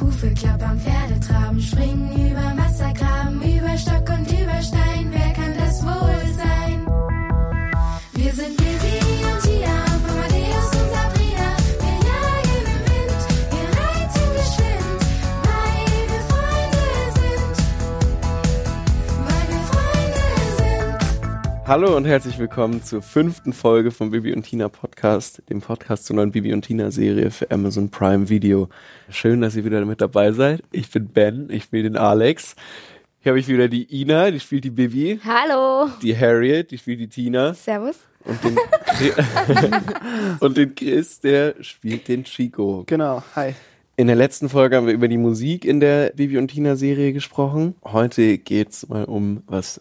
Hufe klappern, Pferde traben, springen über Wassergraben, über Stock Hallo und herzlich willkommen zur fünften Folge vom Bibi und Tina Podcast, dem Podcast zur neuen Bibi und Tina Serie für Amazon Prime Video. Schön, dass ihr wieder mit dabei seid. Ich bin Ben, ich spiele den Alex. Hier habe ich wieder die Ina, die spielt die Bibi, Hallo. die Harriet, die spielt die Tina Servus. und den, und den Chris, der spielt den Chico. Genau, hi. In der letzten Folge haben wir über die Musik in der Bibi und Tina Serie gesprochen. Heute geht's mal um was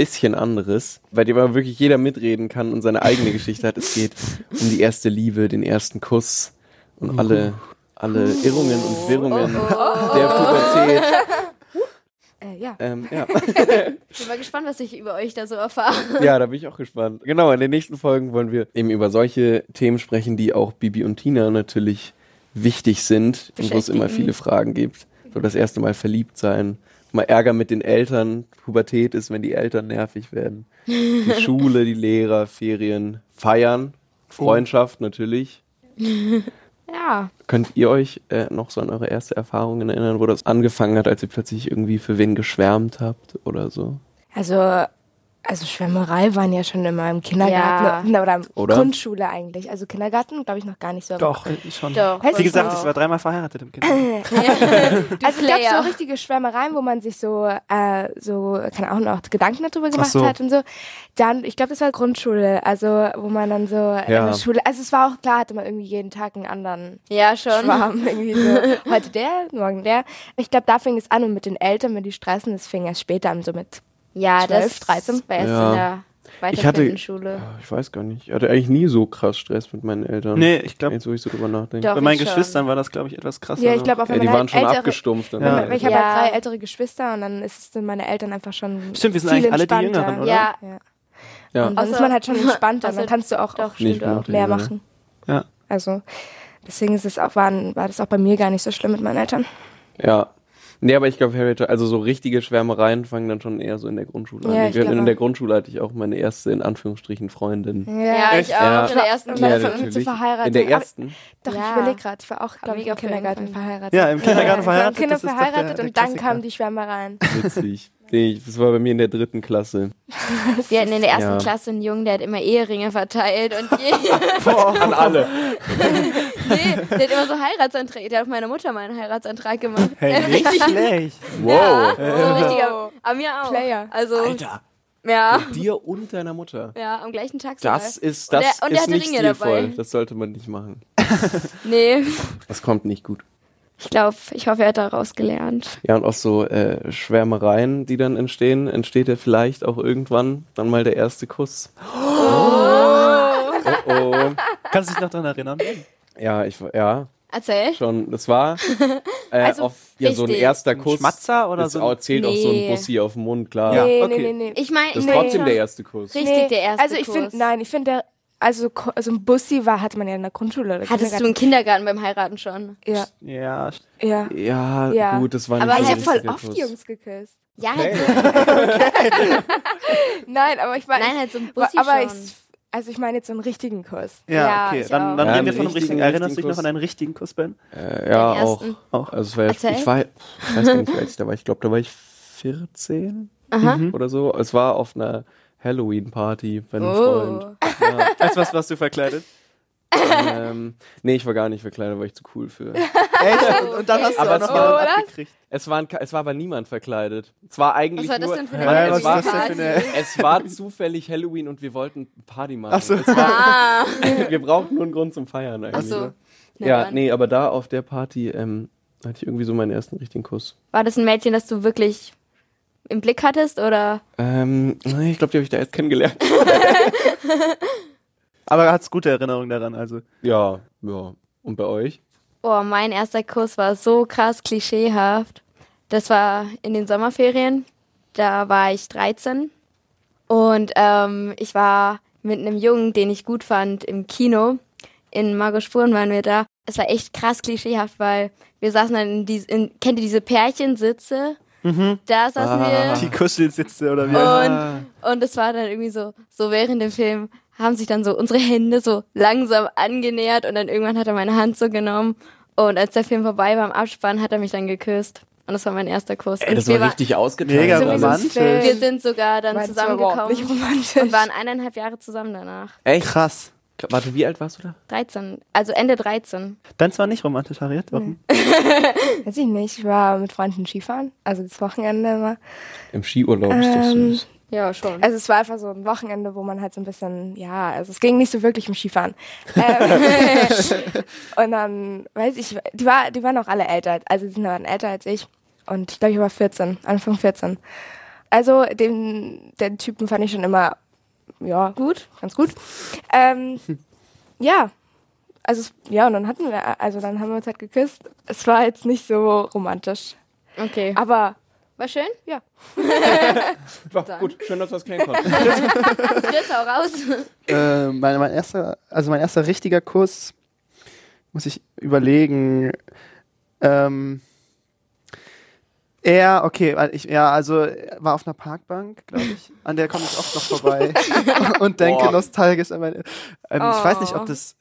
bisschen anderes, bei dem aber wirklich jeder mitreden kann und seine eigene Geschichte hat. Es geht um die erste Liebe, den ersten Kuss und alle, alle Irrungen und Wirrungen der Pubertät. Äh, ja. Ähm, ja. Ich bin mal gespannt, was ich über euch da so erfahre. ja, da bin ich auch gespannt. Genau, in den nächsten Folgen wollen wir eben über solche Themen sprechen, die auch Bibi und Tina natürlich wichtig sind und wo es immer viele Fragen gibt. So das erste Mal verliebt sein, mal Ärger mit den Eltern, Pubertät ist, wenn die Eltern nervig werden. Die Schule, die Lehrer, Ferien, Feiern, Freundschaft natürlich. Ja. Könnt ihr euch äh, noch so an eure erste Erfahrungen erinnern, wo das angefangen hat, als ihr plötzlich irgendwie für wen geschwärmt habt oder so? Also, also Schwärmerei waren ja schon immer im Kindergarten Ja. oder, Oder? Grundschule eigentlich. Also Kindergarten glaube ich noch gar nicht so. Doch, äh, schon. Doch. Wie es gesagt, so? ich war dreimal verheiratet im Kind. Also es gab so richtige Schwärmereien, wo man sich so, äh, so, keine Ahnung, auch Gedanken darüber gemacht so. hat und so. Dann, ich glaube, das war Grundschule, also wo man dann so in Ja. der Schule, also es war auch klar, hatte man irgendwie jeden Tag einen anderen Ja, schon. Schwarm irgendwie so. Heute der, morgen der. Ich glaube, da fing es an und mit den Eltern, wenn die stressen, das fing erst später an, so mit Ja, 12, das 13. war erst Ja. in der Ich hatte- weiterführenden Schule. Ja, Ich weiß gar nicht. Ich hatte eigentlich nie so krass Stress mit meinen Eltern. Nee, ich glaube, Jetzt, wo ich so drüber nachdenke. Doch, bei meinen ich schon. Geschwistern war das, glaube ich, etwas krasser. Ja, ich glaube, auf Ja, die waren schon ältere, abgestumpft. dann Ja. ich habe Ja. drei ältere Geschwister und dann ist es sind meine Eltern einfach schon. Stimmt, wir sind viel eigentlich alle die entspannter. Jüngeren, oder? Ja, Ja. ja. Und dann Außer- ist man halt schon entspannter. außer- dann kannst du auch, doch, auch stimmt auch. auch mehr machen. Ja. Also deswegen ist es auch, waren, war das auch bei mir gar nicht so schlimm mit meinen Eltern. Ja. Nee, aber ich glaube, Harriet, also so richtige Schwärmereien fangen dann schon eher so in der Grundschule an. Ja, Ich ich in der Grundschule hatte ich auch meine erste, in Anführungsstrichen, Freundin. Ja, ich auch. Ja. In der ersten Ja, Klasse. natürlich. zu verheiratet. In der Aber- ersten? Doch, Ja. ich überlege gerade, ich war auch, glaube ich, im Kindergarten verheiratet. Ja, im Kindergarten Ja, verheiratet. Kinder das ist doch verheiratet der, der und dann kamen die Schwärmereien. Witzig. Nee, ich- das war bei mir in der dritten Klasse. Wir hatten in der ersten Ja. Klasse einen Jungen, der hat immer Eheringe verteilt und je, An alle. nee, der hat immer so Heiratsanträge. Der hat auf meine Mutter mal einen Heiratsantrag gemacht. Hey, nicht schlecht. Wow. So ein richtiger, an mir auch. Player. Also, Alter. ja, Dir und deiner Mutter. ja, am gleichen Tag sogar. Das ist, Und das der- und der ist hatte nicht Ringe stilvoll. dabei. Das sollte man nicht machen. Nee, Das kommt nicht gut. Ich glaube, ich hoffe, er hat daraus gelernt. Ja, und aus so äh, Schwärmereien, die dann entstehen, entsteht ja vielleicht auch irgendwann dann mal der erste Kuss. Oh, oh. Kannst du dich noch daran erinnern? Ja, ich ja, Erzähl. schon. Das war äh, Also, auf, ja, so ein erster Ein Kuss. Schmatzer oder das so? auch- zählt auch so ein Nee. Bussi auf den Mund, klar. Ja, nee, okay. nee, nee, nee. Ich meine, Das ist Nee. trotzdem der erste Kuss. Richtig, der erste Also ich Kuss. finde, nein, ich finde, der- also so ein Bussi war, hatte man ja in der Grundschule. Oder Hattest du im Kindergarten beim Heiraten schon? Ja, Ja, ja. Ja, Ja. gut, das war nicht Aber so ich habe voll oft Kuss. Jungs geküsst. Ja, Hey. halt so, Nein, aber ich meine, nein, halt so ein Bussi aber schon. ich, also ich meine jetzt so einen richtigen Kuss. ja, Ja, okay. ich Dann, dann Ja, reden wir von einem richtigen. richtigen, Erinnerst du dich noch an einen richtigen Kuss, Ben? Äh, ja, auch. Auch. Also es war, Erzähl. ich war, ich weiß gar nicht, wie alt ich da war. Ich glaube, da war ich 14 Aha. oder so. Es war auf einer Halloween-Party bei einem Oh. Freund. Ja, Als was warst du verkleidet? ähm, nee, ich war gar nicht verkleidet, war ich zu cool für. Echt? Und, und dann hast du Aber auch es noch war- mal abgekriegt. Es war, ein, Ka- es war aber niemand verkleidet. Es war eigentlich Was war das nur, denn für eine Ja, was es, war, ist das denn für eine- es war zufällig Halloween und wir wollten Party machen. Ach so. Es war, Ah, wir brauchten nur einen Grund zum Feiern eigentlich. ach so. ne? Na Ja, nee, aber da auf der Party ähm, hatte ich irgendwie so meinen ersten richtigen Kuss. War das ein Mädchen, das du wirklich im Blick hattest oder? Ähm, nee, ich glaube, die habe ich da erst kennengelernt. Aber hat's gute Erinnerungen daran, also. Ja, ja. Und bei euch? Oh, mein erster Kuss war so krass klischeehaft. Das war in den Sommerferien. Da war ich 13 und ähm, ich war mit einem Jungen, den ich gut fand, im Kino. In Margot Spuren waren wir da. es war echt krass klischeehaft, weil wir saßen dann in diese, in, kennt ihr diese Pärchensitze? Da saßen Ah. Die Kuschelsitze oder wie wir. heißt Und, und es war dann irgendwie so, so während dem Film haben sich dann so unsere Hände so langsam angenähert und dann irgendwann hat er meine Hand so genommen. Und als der Film vorbei war im Abspann, hat er mich dann geküsst. Und das war mein erster Kuss. Ey, und das wir war richtig ausgeteilt. Mega romantisch. Wir sind sogar dann zusammengekommen romantisch. und waren eineinhalb Jahre zusammen danach. Echt? Krass. Warte, wie alt warst du da? 13, also Ende 13. Deins war nicht romantisch, Harriet. Warum? Weiß ich nicht. Ich war mit Freunden Skifahren, also das Wochenende immer. Im Skiurlaub ist doch Ähm, süß. Ja, schon. Also es war einfach so ein Wochenende, wo man halt so ein bisschen, ja, also es ging nicht so wirklich um Skifahren. ähm, und dann, weiß ich, die, war, die waren auch alle älter, also die waren älter als ich. Und ich glaube, ich war 14, Anfang 14. Also den, den Typen fand ich schon immer, ja, gut, ganz gut. Ähm, ja, also es- ja, und dann hatten wir, also dann haben wir uns halt geküsst. Es war jetzt nicht so romantisch, Okay. aber War schön? ja. War gut, schön, dass du das klären konntest. Chris, hau raus. Äh, mein, mein erster, also mein erster richtiger Kuss, muss ich überlegen. Ähm, er, okay, ich, ja, also er war auf einer Parkbank, glaube ich. An der komme ich oft noch vorbei und denke Boah. nostalgisch an meine. Ähm, Ich weiß nicht, Oh. ob das.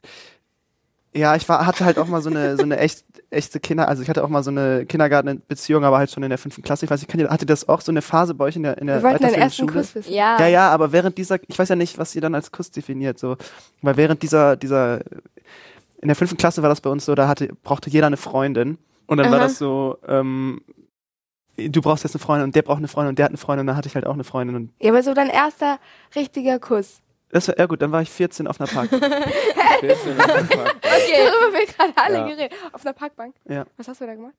Ja, ich war, hatte halt auch mal so eine, so eine echt, echte Kinder, also ich hatte auch mal so eine Kindergartenbeziehung, aber halt schon in der fünften Klasse. Ich weiß nicht, hatte das auch so eine Phase bei euch in der, in der Wir wollten den ersten Schule? Kuss wissen. Ja. Ja, ja, aber während dieser, ich weiß ja nicht, was ihr dann als Kuss definiert, so, weil während dieser, dieser, in der fünften Klasse war das bei uns so, da hatte, brauchte jeder eine Freundin und dann war Aha. das so, ähm, du brauchst jetzt eine Freundin und der braucht eine Freundin und der hat eine Freundin und dann hatte ich halt auch eine Freundin und Ja, aber so dein erster richtiger Kuss. das war, ja gut, dann war ich 14 auf einer Park. Okay. Darüber haben wir gerade alle Ja. geredet. Auf einer Parkbank. ja. Was hast du da gemacht?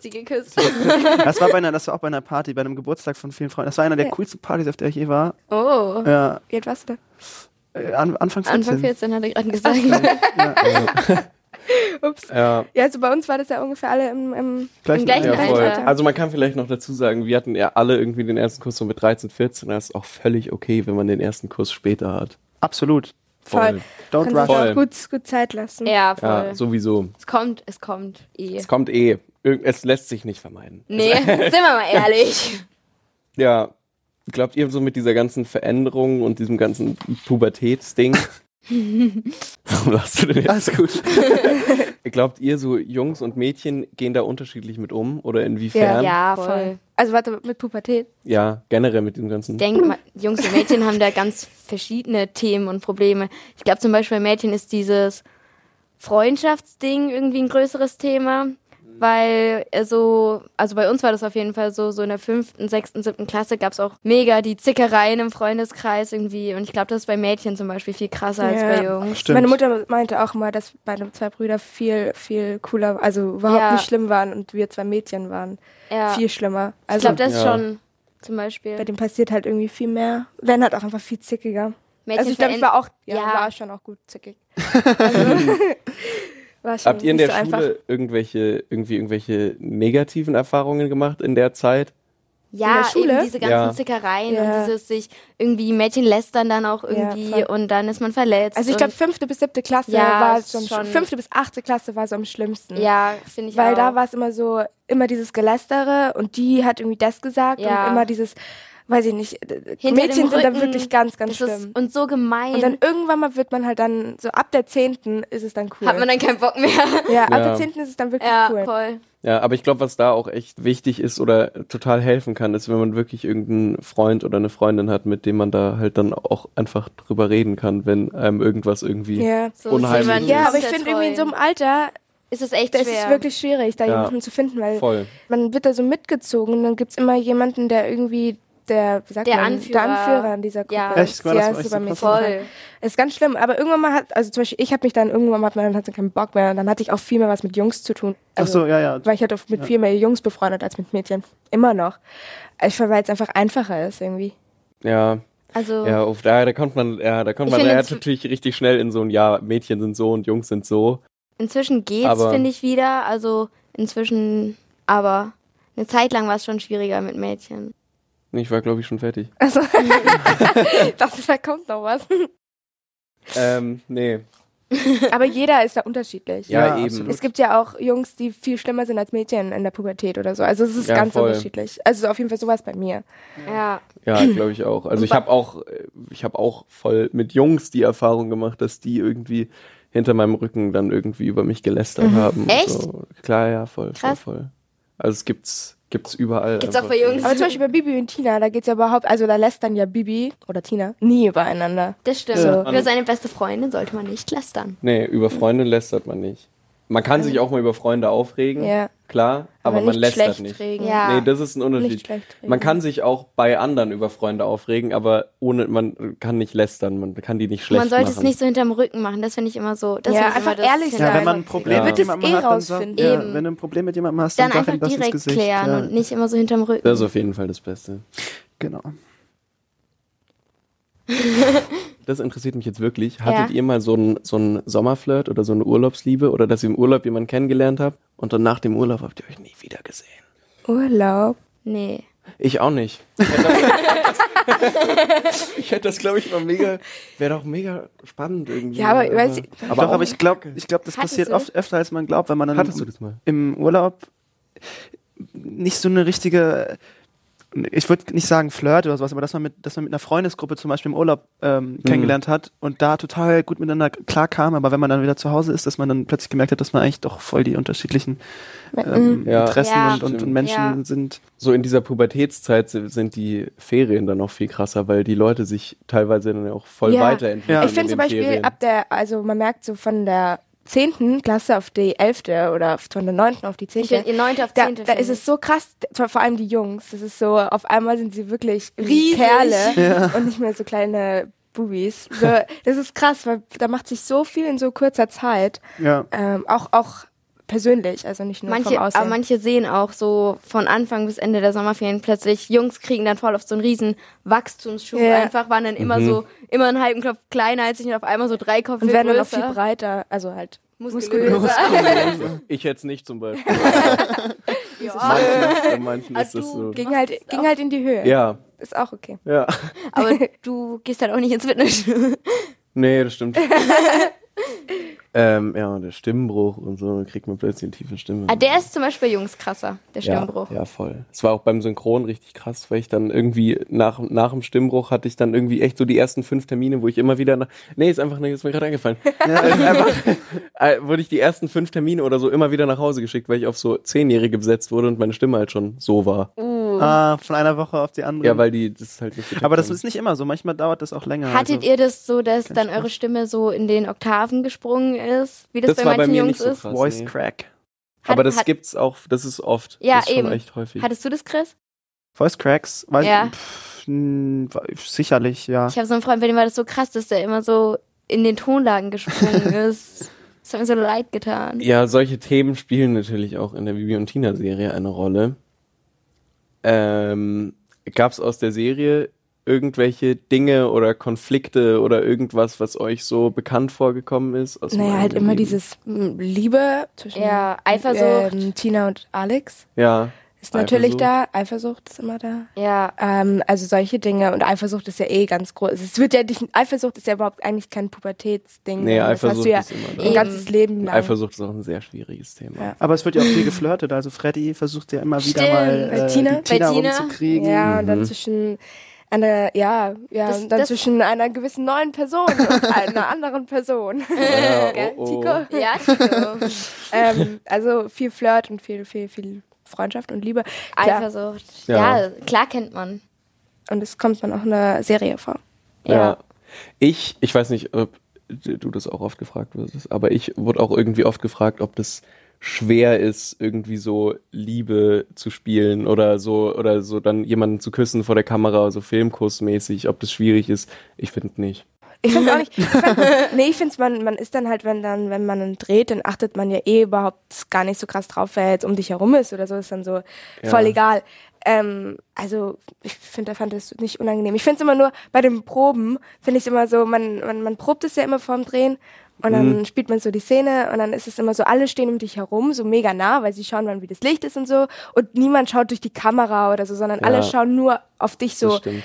Sie geküsst. Das war bei einer, das war auch bei einer Party, bei einem Geburtstag von vielen Freunden. Das war einer der Ja. coolsten Partys, auf der ich je war. Oh. Ja, Wie alt warst du da? äh, an, Anfang 14. Anfang 14 hat er gerade gesagt. Ups. Ja, Ja, also bei uns war das ja ungefähr alle im, im Gleich- Im gleichen ja, Alter. voll. Also man kann vielleicht noch dazu sagen, wir hatten ja alle irgendwie den ersten Kuss so mit 13, 14. Das ist auch völlig okay, wenn man den ersten Kuss später hat. Absolut. Voll. Don't Kannst rush. Voll. auch gut, gut Zeit lassen. Ja, voll. Ja, sowieso. Es kommt, es kommt eh. Es kommt eh. Es lässt sich nicht vermeiden. Nee, sind wir mal ehrlich. Ja, glaubt ihr so mit dieser ganzen Veränderung und diesem ganzen Pubertätsding? Warum lachst du denn jetzt? Alles gut. Glaubt ihr so Jungs und Mädchen gehen da unterschiedlich mit um oder inwiefern? Ja, voll. voll. Also warte, mit Pubertät. Ja, generell mit diesem ganzen. Ich denke, Jungs und Mädchen haben da ganz verschiedene Themen und Probleme. Ich glaube zum Beispiel bei Mädchen ist dieses Freundschaftsding irgendwie ein größeres Thema, weil äh, so, also bei uns war das auf jeden Fall so, so in der fünften, sechsten, siebten Klasse gab es auch mega die Zickereien im Freundeskreis irgendwie und ich glaube, das ist bei Mädchen zum Beispiel viel krasser als Ja. bei Jungs. Stimmt. Meine Mutter meinte auch immer, dass meine zwei Brüder viel, viel cooler, also überhaupt Ja. nicht schlimm waren und wir zwei Mädchen waren. Ja. Viel schlimmer. ich Also glaube, das ist schon zum Beispiel. bei dem passiert halt irgendwie viel mehr. Werden halt auch einfach viel zickiger. Mädchen also ich glaube, ich war auch, ja, Ja. war schon auch gut zickig. Also, Habt ihr in der so Schule einfach. irgendwelche, irgendwie irgendwelche negativen Erfahrungen gemacht in der Zeit? Ja, In der Schule? eben diese ganzen Ja. Zickereien Ja. und dieses sich irgendwie Mädchen lästern dann auch irgendwie voll. und dann ist man verletzt. Also ich glaube, fünfte bis siebte Klasse Ja, war so am, schon- fünfte bis achte Klasse war so am schlimmsten. ja, finde ich Weil auch. da war es immer so, immer dieses Gelästere und die hat irgendwie das gesagt Ja. und immer dieses, weiß ich nicht, Hinter Mädchen sind da Rücken, wirklich ganz, ganz das schlimm. ist und so gemein. Und dann irgendwann mal wird man halt dann, so ab der zehnten ist es dann cool. hat man dann keinen Bock mehr. ja, ab Ja. der zehnten ist es dann wirklich ja, cool. voll. Ja, aber ich glaube, was da auch echt wichtig ist oder total helfen kann, ist, wenn man wirklich irgendeinen Freund oder eine Freundin hat, mit dem man da halt dann auch einfach drüber reden kann, wenn einem irgendwas irgendwie. Ja. So Unheimlich. jemand Ja, aber ich finde irgendwie in so einem Alter, ist es echt das schwer. ist wirklich schwierig, da Ja. jemanden zu finden, weil Voll. man wird da so mitgezogen und dann gibt's immer jemanden, der irgendwie der, wie sagt Der man, Anführer. der Anführer in dieser Gruppe Ja. ist. Echt? War das ja, ist krass? voll. Ist ganz schlimm, aber irgendwann mal hat, also zum Beispiel ich habe mich dann irgendwann mal, hat man hatte keinen Bock mehr und dann hatte ich auch viel mehr was mit Jungs zu tun. Ach Also, so, ja, ja. Weil ich halt oft mit viel mehr Jungs befreundet als mit Mädchen. Immer noch. Ich finde, weil es einfach einfacher ist irgendwie. Ja, Also ja, auf, da, da kommt man, ja, da kommt man ja, natürlich richtig schnell in so ein, ja, Mädchen sind so und Jungs sind so. inzwischen geht's, finde ich wieder. Also inzwischen, aber eine Zeit lang war es schon schwieriger mit Mädchen. Ich war, glaube ich, schon fertig. Also, dachte, da kommt noch was. Ähm, nee. Aber jeder ist da unterschiedlich. Ja, Ja, eben. absolut. Es gibt ja auch Jungs, die viel schlimmer sind als Mädchen in der Pubertät oder so. Also es ist Ja, ganz voll. unterschiedlich. Also auf jeden Fall sowas bei mir. Ja. Ja, glaube ich auch. Also ich habe auch, äh, ich habe auch voll mit Jungs die Erfahrung gemacht, dass die irgendwie hinter meinem Rücken dann irgendwie über mich gelästert haben. und Echt? So. Klar, ja, voll, Krass. voll, voll. Also es gibt's, gibt's überall. Gibt's auch bei Jungs. Aber zum Beispiel bei Bibi und Tina, da geht's ja überhaupt, also da lässt dann ja Bibi oder Tina nie übereinander. Das stimmt. Ja. Über seine beste Freundin sollte man nicht lästern. Nee, über Freunde lästert man nicht. Man kann sich auch mal über Freunde aufregen, Ja. klar, aber, Aber man lästert schlecht nicht. reden. Ja. Nee, das ist ein Unterschied. Nicht schlecht reden. Man kann sich auch bei anderen über Freunde aufregen, aber ohne, man kann nicht lästern, man kann die nicht schlecht man sollte machen. es nicht so hinterm Rücken machen. Das finde ich immer so. Das Ja, einfach immer das ehrlich hinter- Ja, sein. wenn man ein Problem Ja. mit jemandem eh hat, dann sag, ja, wenn du ein Problem mit jemandem hast, dann dann, sag einfach ihm das ins Gesicht. klären ja. und nicht immer so hinterm Rücken. Das ist auf jeden Fall das Beste. Genau. Das interessiert mich jetzt wirklich. Hattet Ja. ihr mal so einen so einen Sommerflirt oder so eine Urlaubsliebe oder dass ihr im Urlaub jemanden kennengelernt habt und dann nach dem Urlaub habt ihr euch nie wieder gesehen? Urlaub. nee. Ich auch nicht. ich hätte das, glaube ich, mal mega, wäre doch mega spannend irgendwie. Ja, aber weiß ich- aber, Doch, aber ich glaube, ich glaub, das Hattest passiert du? oft öfter, als man glaubt, wenn man dann hattest du das mal? im Urlaub nicht so eine richtige, ich würde nicht sagen Flirt oder sowas, aber dass man mit, dass man mit einer Freundesgruppe zum Beispiel im Urlaub ähm, kennengelernt hat und da total gut miteinander klar kam, aber wenn man dann wieder zu Hause ist, dass man dann plötzlich gemerkt hat, dass man eigentlich doch voll die unterschiedlichen ähm, Ja. Interessen Ja. und, und, und. Menschen Ja. sind. so in dieser Pubertätszeit si- sind die Ferien dann noch viel krasser, weil die Leute sich teilweise dann auch voll Ja. weiterentwickeln. Ja. Ich in finde zum Beispiel Ferien. ab der, also man merkt so von der zehnten Klasse auf die elfte oder von der neunten auf die Ich zehnte. finde, ihr neunte auf Da, zehnte. da finde ist es so krass, vor allem die Jungs. Das ist so, auf einmal sind sie wirklich Riesig. Perle und nicht mehr so kleine Bubis. So, das ist krass, weil da macht sich so viel in so kurzer Zeit. Ja. Ähm, auch, auch persönlich, also nicht nur Manche, vom Aussehen. aber manche sehen auch so von Anfang bis Ende der Sommerferien plötzlich, Jungs kriegen dann voll auf so einen riesen Wachstumsschub Ja. einfach, waren dann immer so, immer einen halben Kopf kleiner als ich und auf einmal so drei Kopf und werden dann auch größer. viel breiter, also halt muskulöser. Ich jetzt nicht zum Beispiel. ja. Manchen, bei manchen Ah, ist das so. Ging halt, ging halt in die Höhe. Ja, Ist auch okay. ja. Aber du gehst halt auch nicht ins Fitness. Nee, das stimmt. Ähm, ja, und der Stimmbruch und so, dann kriegt man plötzlich eine tiefe Stimme. ah, der ist zum Beispiel bei Jungs krasser, der ja, Stimmbruch. ja, voll. Es war auch beim Synchron richtig krass, weil ich dann irgendwie nach, nach dem Stimmbruch hatte ich dann irgendwie echt so die ersten fünf Termine, wo ich immer wieder nach, nee, ist einfach, ist mir gerade eingefallen. Ja. einfach, äh, wurde ich die ersten fünf Termine oder so immer wieder nach Hause geschickt, weil ich auf so Zehnjährige besetzt wurde und meine Stimme halt schon so war. Ah, von einer Woche auf die andere. Ja, weil die das halt nicht aber das ist nicht immer so. Manchmal dauert das auch länger. Hattet also. ihr das so, dass dann eure Stimme so in den Oktaven gesprungen ist, wie das, Das bei war bei manchen mir Jungs nicht so ist? krass. Voice nee. Crack. Aber Hat- das hat- gibt's auch, das ist oft. Ja, das ist schon eben. echt häufig. Hattest du das, Chris? Voice Cracks? Weiß, Ja. pff, mh, sicherlich, ja. Ich habe so einen Freund, bei dem war das so krass, dass der immer so in den Tonlagen gesprungen ist. Das hat mir so leid getan. Ja, solche Themen spielen natürlich auch in der Bibi und Tina Serie eine Rolle. Ähm, Gab es aus der Serie irgendwelche Dinge oder Konflikte oder irgendwas, was euch so bekannt vorgekommen ist? Naja, halt immer Leben? dieses mm, Liebe zwischen Ja, Eifersucht. ähm, Tina und Alex Ja. Ist natürlich Eifersucht. da. Eifersucht ist immer da. Ja, Ähm, also solche Dinge und Eifersucht ist ja eh ganz groß. Es wird ja nicht, Eifersucht ist ja überhaupt eigentlich kein Pubertätsding. Nee, das Eifersucht hast du ja ist immer da. ein ganzes Leben lang. Eifersucht ist auch ein sehr schwieriges Thema. Ja. Aber es wird ja auch viel geflirtet. Also Freddy versucht ja immer wieder Stimmt. mal Bei äh, Tina? die Tina Bei Tina? rumzukriegen. Ja, und dann Mhm. zwischen einer, ja, ja, Das- und dann das- zwischen einer gewissen neuen Person und einer anderen Person. Ja, Gell, oh, oh. Tico? ja, Chico. ähm, also viel Flirt und viel, viel, viel Freundschaft und Liebe. Klar. Eifersucht. Ja. Ja. klar kennt man. Und es kommt dann auch in der Serie vor. Ja. Ja. Ich, ich weiß nicht, ob du das auch oft gefragt wirst, aber ich wurde auch irgendwie oft gefragt, ob das schwer ist, irgendwie so Liebe zu spielen oder so, oder so dann jemanden zu küssen vor der Kamera, so Filmkursmäßig, ob das schwierig ist. Ich finde nicht. Ich finde auch nicht. Ich find, nee, ich finde man, man ist dann halt, wenn dann, wenn man dann dreht, dann achtet man ja eh überhaupt gar nicht so krass drauf, wer jetzt um dich herum ist oder so, ist dann so voll egal. Ähm, also ich finde, fand das nicht unangenehm. Ich finde es immer nur bei den Proben, finde ich es immer so, man, man, man probt es ja immer vorm Drehen und dann spielt man so die Szene und dann ist es immer so, alle stehen um dich herum, so mega nah, weil sie schauen dann, wie das Licht ist und so und niemand schaut durch die Kamera oder so, sondern Ja. alle schauen nur auf dich Das so. stimmt.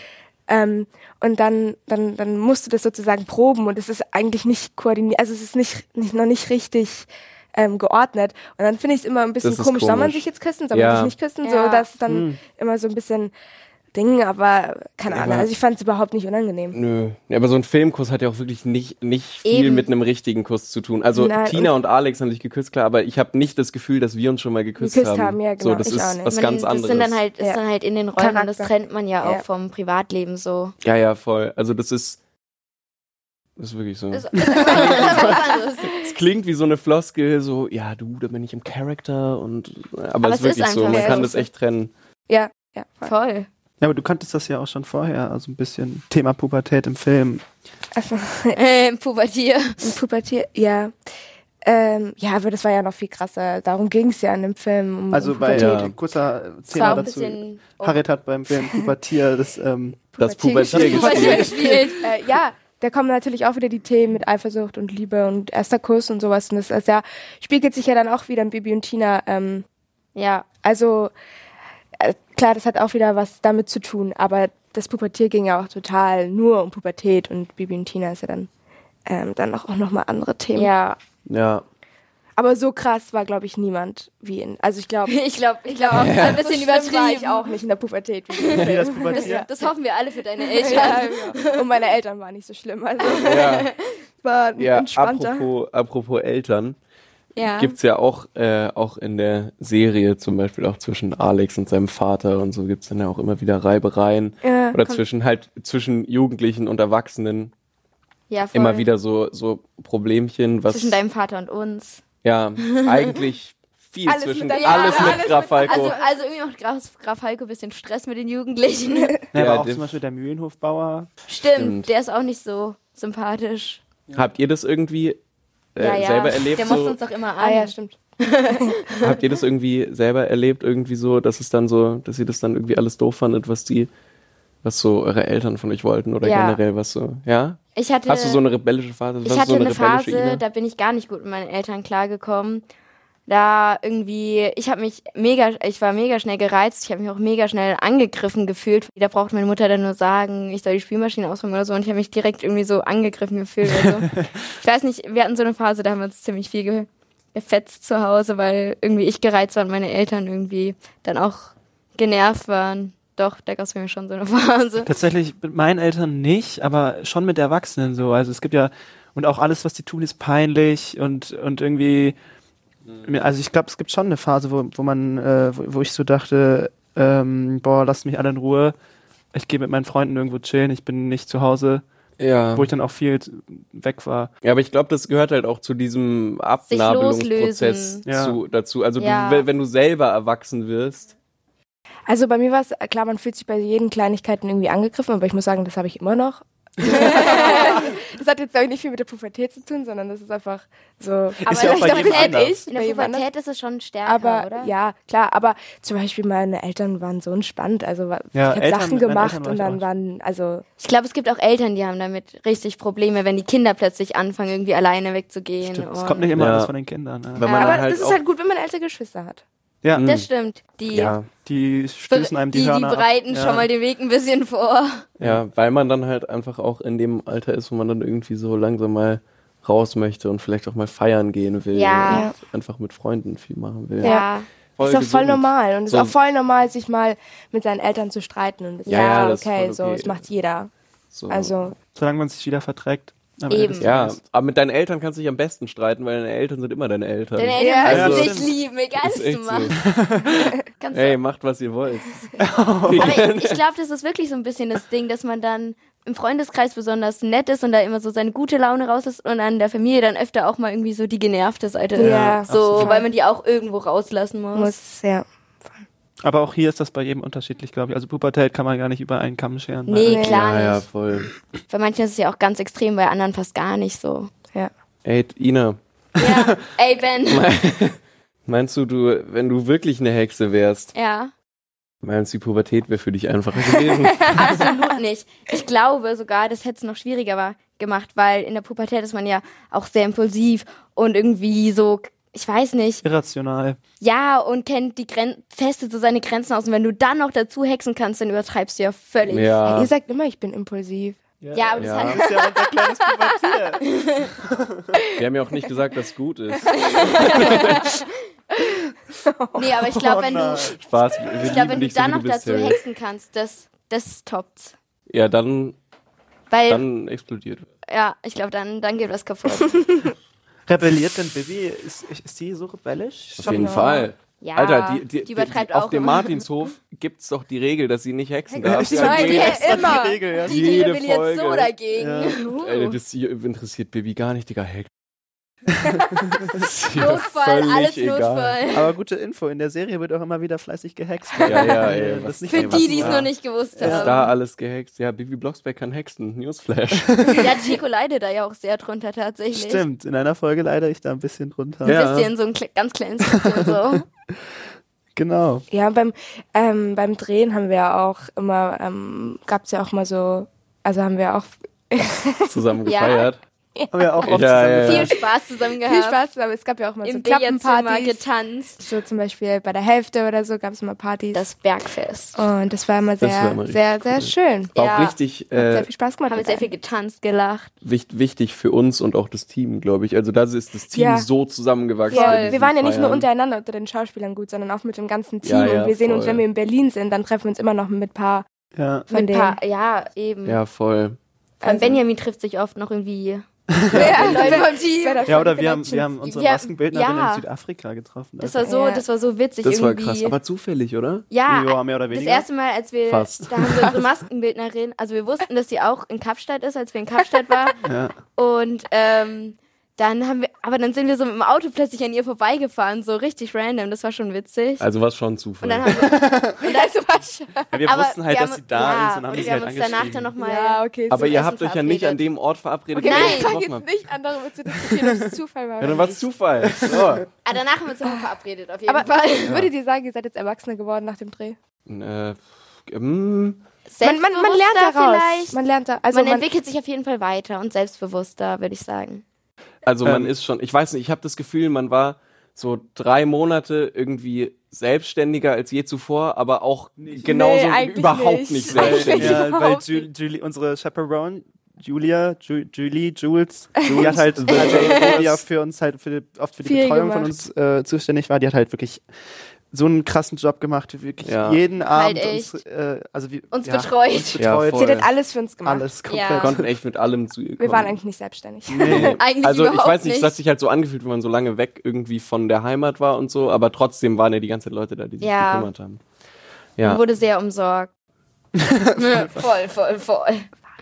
Ähm, und dann, dann, dann musst du das sozusagen proben und es ist eigentlich nicht koordiniert, also es ist nicht, nicht noch nicht richtig ähm, geordnet. Und dann finde ich es immer ein bisschen ist komisch. Soll man komisch. sich jetzt küssen, soll Ja. man sich nicht küssen? Ja. So, das ist dann Hm. immer so ein bisschen Ding, aber keine Ja, Ahnung. aber- Also ich fand es überhaupt nicht unangenehm. Nö. Ja, aber so ein Filmkuss hat ja auch wirklich nicht, nicht viel Eben. mit einem richtigen Kuss zu tun. Also Nein, Tina und Alex haben sich geküsst, klar, aber ich habe nicht das Gefühl, dass wir uns schon mal geküsst, Geküsst haben. haben, ja, So, genau, das ich ist auch nicht. was Man- ganz das anderes. sind dann halt, ist Ja. dann halt in den Räumen und das trennt man ja auch Ja. vom Privatleben so. ja, ja, voll. Also das ist, das ist wirklich so. Das. Es klingt wie so eine Floskel, so, ja, du, da bin ich im Charakter und, aber, Aber es ist es ist wirklich so, man so. kann das echt trennen. Ja, ja. voll. Voll. Ja, aber du kanntest das ja auch schon vorher, also ein bisschen Thema Pubertät im Film. Also, Äh, Pubertier. Pubertier, ja. Ähm, ja, aber das war ja noch viel krasser. Darum ging es ja in dem Film. Um, Also um bei Ja. kurzer Thema dazu. Harriet hat beim Film Pubertier das ähm, Das Pubertier Pubertier Pubertier gespielt. gespielt. äh, ja, da kommen natürlich auch wieder die Themen mit Eifersucht und Liebe und erster Kuss und sowas. Und das ist ja, spiegelt sich ja dann auch wieder in Bibi und Tina. Ähm, Ja. also klar, das hat auch wieder was damit zu tun, aber das Pubertier ging ja auch total nur um Pubertät und Bibi und Tina ist ja dann ähm, dann auch, auch nochmal andere Themen. Ja. Ja. Aber so krass war, glaube ich, niemand wie in. Also ich glaube, Ich glaube, ich glaube auch, das ist ein bisschen so schlimm war übertrieben. ich auch nicht in der Pubertät. Wie das. Pubertier. Das hoffen wir alle für deine Eltern. ja, genau. Und meine Eltern waren nicht so schlimm. Also Ja, war ja entspannter. apropos, apropos Eltern. Ja. Gibt's ja auch, äh, auch in der Serie zum Beispiel auch zwischen Alex und seinem Vater und so gibt's dann ja auch immer wieder Reibereien. Ja, Oder zwischen halt, zwischen Jugendlichen und Erwachsenen ja, voll. immer wieder so, so Problemchen, was, Zwischen deinem Vater und uns. ja, eigentlich viel Alles zwischen, mit der- alles ja, mit alles Graf Falco. Also, also irgendwie macht Graf, Graf Falco ein bisschen Stress mit den Jugendlichen. Ja, Ja, aber auch zum Beispiel der Mühlenhofbauer. Stimmt, Stimmt. der ist auch nicht so sympathisch. Habt ihr das irgendwie äh, ja, ja. selber erlebt? Der motzt So, uns doch immer an. Ah ja, stimmt. habt ihr das irgendwie selber erlebt, irgendwie so, dass es dann so, dass ihr das dann irgendwie alles doof fandet, was die, was so eure Eltern von euch wollten oder Ja. generell was so, ja? Ich hatte, Hast du so eine rebellische Phase? ich hatte so eine rebellische Phase, Ina? da bin ich gar nicht gut mit meinen Eltern klargekommen. Da irgendwie, ich habe mich mega, ich war mega schnell gereizt, ich habe mich auch mega schnell angegriffen gefühlt. Da braucht meine Mutter dann nur sagen, ich soll die Spielmaschine ausräumen oder so und ich habe mich direkt irgendwie so angegriffen gefühlt. Also. ich weiß nicht, wir hatten so eine Phase, da haben wir uns ziemlich viel ge gefetzt zu Hause, weil irgendwie ich gereizt war und meine Eltern irgendwie dann auch genervt waren. Doch, da gab es mich schon so eine Phase. Tatsächlich mit meinen Eltern nicht, aber schon mit Erwachsenen so. Also es gibt ja, und auch alles, was die tun, ist peinlich und, und irgendwie, also ich glaube, es gibt schon eine Phase, wo, wo man, äh, wo, wo ich so dachte, ähm, boah, lasst mich alle in Ruhe. Ich gehe mit meinen Freunden irgendwo chillen, ich bin nicht zu Hause, Ja. wo ich dann auch viel weg war. ja, aber ich glaube, das gehört halt auch zu diesem Abnabelungsprozess. Ja. zu, dazu. Also Ja. du, wenn- wenn du selber erwachsen wirst, Also bei mir war es, klar, man fühlt sich bei jeden Kleinigkeiten irgendwie angegriffen, aber ich muss sagen, das habe ich immer noch. das hat jetzt, glaube ich, nicht viel mit der Pubertät zu tun, sondern das ist einfach so. Aber Ist ja auch in bei der jedem anders. In der Bei jedem anders. Pubertät ist es schon stärker, Aber oder? ja, klar, aber zum Beispiel meine Eltern waren so entspannt. Also Ja, ich habe Sachen gemacht und ich dann waren, also Ich glaube, es gibt auch Eltern, die haben damit richtig Probleme, wenn die Kinder plötzlich anfangen, irgendwie alleine wegzugehen. Stimmt, es kommt nicht immer Ja. alles von den Kindern. Man aber halt das ist halt gut, wenn man ältere Geschwister hat. Ja Mhm. Das stimmt. Die, ja, die stößen einem die, die, die Hörner ab. bereiten ja. schon mal den Weg ein bisschen vor. ja, weil man dann halt einfach auch in dem Alter ist, wo man dann irgendwie so langsam mal raus möchte und vielleicht auch mal feiern gehen will Ja. und einfach mit Freunden viel machen will. Ja. Voll ist auch voll normal. Und es So- ist auch voll normal, sich mal mit seinen Eltern zu streiten. Und Ja, ist ja, ja, das ist okay, voll so, okay. das macht jeder. So. Also, Solange man sich wieder verträgt. Am Eben. Ja, aber mit deinen Eltern kannst du dich am besten streiten, weil deine Eltern sind immer deine Eltern. Deine Eltern Ja, also- dich lieben, egal was du so. machst. Kannst Ey, macht was ihr wollt. aber ich, ich glaube, das ist wirklich so ein bisschen das Ding, dass man dann im Freundeskreis besonders nett ist und da immer so seine gute Laune raus ist und an der Familie dann öfter auch mal irgendwie so die genervte Seite. Ja, so, absolut. weil man die auch irgendwo rauslassen muss. muss, ja. Aber auch hier ist das bei jedem unterschiedlich, glaube ich. Also Pubertät kann man gar nicht über einen Kamm scheren. Nee, klar ja, ja, nicht. voll. Bei manchen ist es ja auch ganz extrem, bei anderen fast gar nicht so. ja. Ey, Ina, Ja, ey Ben. meinst du, du, wenn du wirklich eine Hexe wärst, Ja, meinst du, die Pubertät wäre für dich einfacher gewesen? absolut nicht. Ich glaube sogar, das hätte es noch schwieriger war- gemacht, weil in der Pubertät ist man ja auch sehr impulsiv und irgendwie so, ich weiß nicht, Irrational. ja, und kennt die Gren testet so seine Grenzen aus. Und wenn du dann noch dazu hexen kannst, dann übertreibst du ja völlig. Ja. Ihr sagt immer, ich bin impulsiv. Ja, aber das Ja. ist ja unser kleines Pubertier. Wir haben ja auch nicht gesagt, dass es gut ist. Nee, aber ich glaube, Oh wenn du, Spaß, ich glaube, wenn du so, dann wie noch dazu Harry. hexen kannst, das, das toppt's. Ja, dann, Weil, dann explodiert. ja, ich glaube, dann, dann geht was kaputt. Rebelliert denn Bibi? Ist, ist die so rebellisch? Auf jeden Fall. Ja, Alter, die, die, die übertreibt auf auch dem immer. Martinshof gibt's doch die Regel, dass sie nicht hexen darf. Ich Ja, die extra immer. die Regel, ja. Die, die Jede rebelliert Folge. so dagegen. Ja. Uh. Alter, das interessiert Bibi gar nicht, Digga. Hex. Das ist ihr Notfall, alles egal. Notfall. Aber gute Info, in der Serie wird auch immer wieder fleißig gehext. Ja, ja, ey, ist nicht Für ey, nur was die, die es da- noch nicht gewusst Ist da haben. alles gehext? Ja, Bibi Blocksberg kann hexen. Newsflash. Ja, Chico leidet da ja auch sehr drunter tatsächlich. Stimmt, in einer Folge leide ich da ein bisschen drunter. Ein Ja. bisschen, so ein ganz kleines bisschen so. Genau. Ja, beim, ähm, beim Drehen haben wir ja auch immer, ähm, gab es ja auch mal so, also haben wir auch Zusammen Ja. Haben wir auch oft Ja, zusammen ja, ja. Viel Spaß zusammen gehabt. viel Spaß, aber es gab ja auch mal so Im Billardzimmer Klappenpartys. getanzt. So zum Beispiel bei der Hälfte oder so gab es mal Partys. Das Bergfest. und das war immer sehr, war immer sehr, richtig sehr cool. schön. War Ja. auch richtig Hat äh, sehr viel Spaß gemacht. Haben wir sehr viel getanzt, gelacht. wicht, wichtig für uns und auch das Team, glaube ich. Also da ist das Team Ja. so zusammengewachsen. Ja, wir waren ja nicht nur Feiern. untereinander unter den Schauspielern gut, sondern auch mit dem ganzen Team. Ja, ja, und wir sehen uns, voll. wenn wir in Berlin sind, dann treffen wir uns immer noch mit ein paar Ja. von Mit denen. paar, ja, eben. Ja, voll. Also- Benjamin trifft sich oft noch irgendwie. Ja, da Ja, oder wir haben, wir haben unsere Ja, Maskenbildnerin ja. in Südafrika getroffen. Das war so, Ja. das war so witzig Das war irgendwie. krass. Aber zufällig, oder? ja, ja, mehr oder das weniger. erste Mal, als wir, Fast. da haben wir unsere Maskenbildnerin, also wir wussten, dass sie auch in Kapstadt ist, als wir in Kapstadt waren. Ja. Und ähm, dann haben wir, aber dann sind wir so mit dem Auto plötzlich an ihr vorbeigefahren, so richtig random. Das war schon witzig. Also war schon Und Zufall. dann haben wir, und dann Ja, wir aber wussten halt, wir dass haben- sie da ja, ist und haben und sie wir halt haben uns danach dann angeschrieben. nochmal. Ja, okay. aber ihr habt euch ja nicht an dem Ort verabredet, Okay, wo ihr Nein. ich fange jetzt nicht an, darüber zu diskutieren, ob es Zufall war. Ja, dann war es. Zufall. So. Ah, danach haben wir uns nochmal verabredet, auf jeden Aber Fall. würdet ihr sagen, ihr seid jetzt Erwachsene geworden nach dem Dreh? äh, mm, Man, man, man lernt daraus. vielleicht. Man lernt da, also man, man, entwickelt sich auf jeden Fall weiter und selbstbewusster, würde ich sagen. Also man Ähm. ist schon, ich weiß nicht, ich habe das Gefühl, man war so drei Monate irgendwie selbstständiger als je zuvor, aber auch genauso Nee, überhaupt nicht. nicht selbstständig. Ja, weil Überhaupt Ju Julie, unsere Chaperone, Julia, Ju Julie, Jules, die hat halt, also, die ja für uns halt für, oft für die Viel Betreuung von gemacht. uns äh, zuständig war, die hat halt wirklich so einen krassen Job gemacht, wie wirklich Ja. jeden Abend echt. uns, äh, also wie, Uns ja, betreut. Uns Ja, betreut. voll. sie hat alles für uns gemacht. alles komplett. Ja. Wir konnten echt mit allem zu ihr kommen. Wir waren eigentlich nicht selbstständig. Nee. Eigentlich also ich weiß nicht, es hat sich halt so angefühlt, wenn man so lange weg irgendwie von der Heimat war und so, aber trotzdem waren ja die ganze Zeit Leute da, die sich Ja. gekümmert haben. Man Ja. wurde sehr umsorgt. voll, voll, voll.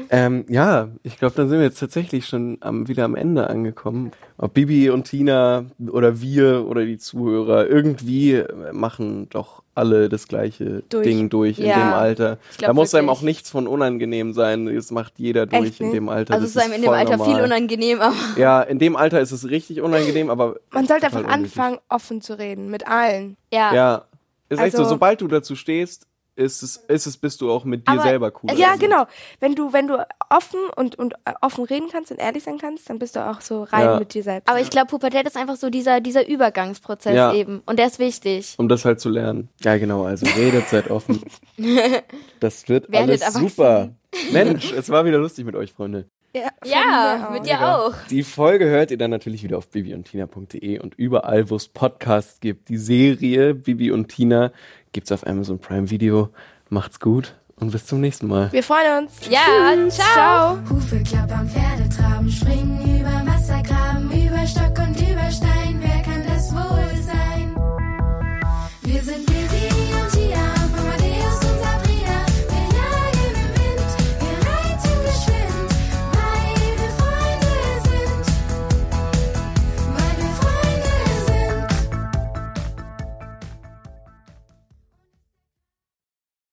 Ähm, ja, ich glaube, dann sind wir jetzt tatsächlich schon am, wieder am Ende angekommen. Ob Bibi und Tina oder wir oder die Zuhörer, irgendwie äh, machen doch alle das gleiche Durch. Ding durch in Ja, dem Alter. glaub Da muss einem wirklich. auch nichts von unangenehm sein. Das macht jeder durch Echt in nicht? dem Alter. Also es ist einem in dem Alter normal. viel unangenehm, aber Ja, in dem Alter ist es richtig unangenehm, aber Man sollte einfach unnötig. anfangen, offen zu reden mit allen. ja. Ja, ist echt so, Also- sobald du dazu stehst, ist es, ist es, bist du auch mit dir Aber- selber cool. Ja, Also, genau. Wenn du, wenn du offen und, und offen reden kannst und ehrlich sein kannst, dann bist du auch so rein Ja. mit dir selbst. Aber ich glaube, Pubertät ist einfach so dieser, dieser Übergangsprozess Ja. eben. Und der ist wichtig. Um das halt zu lernen. Ja, genau, also redet, seid offen. Das wird Werdet alles super. Mensch, es war wieder lustig mit euch, Freunde. ja, Ja, mit dir auch. Die Folge hört ihr dann natürlich wieder auf bibiundtina.de und überall, wo es Podcasts gibt. Die Serie Bibi und Tina gibt's auf Amazon Prime Video. Macht's gut und bis zum nächsten Mal. Wir freuen uns. Ja, ciao. Hufe klappern, Pferde traben, springen über Wassergraben, über Stock und über Stein. Wer kann das wohl sein? Wir sind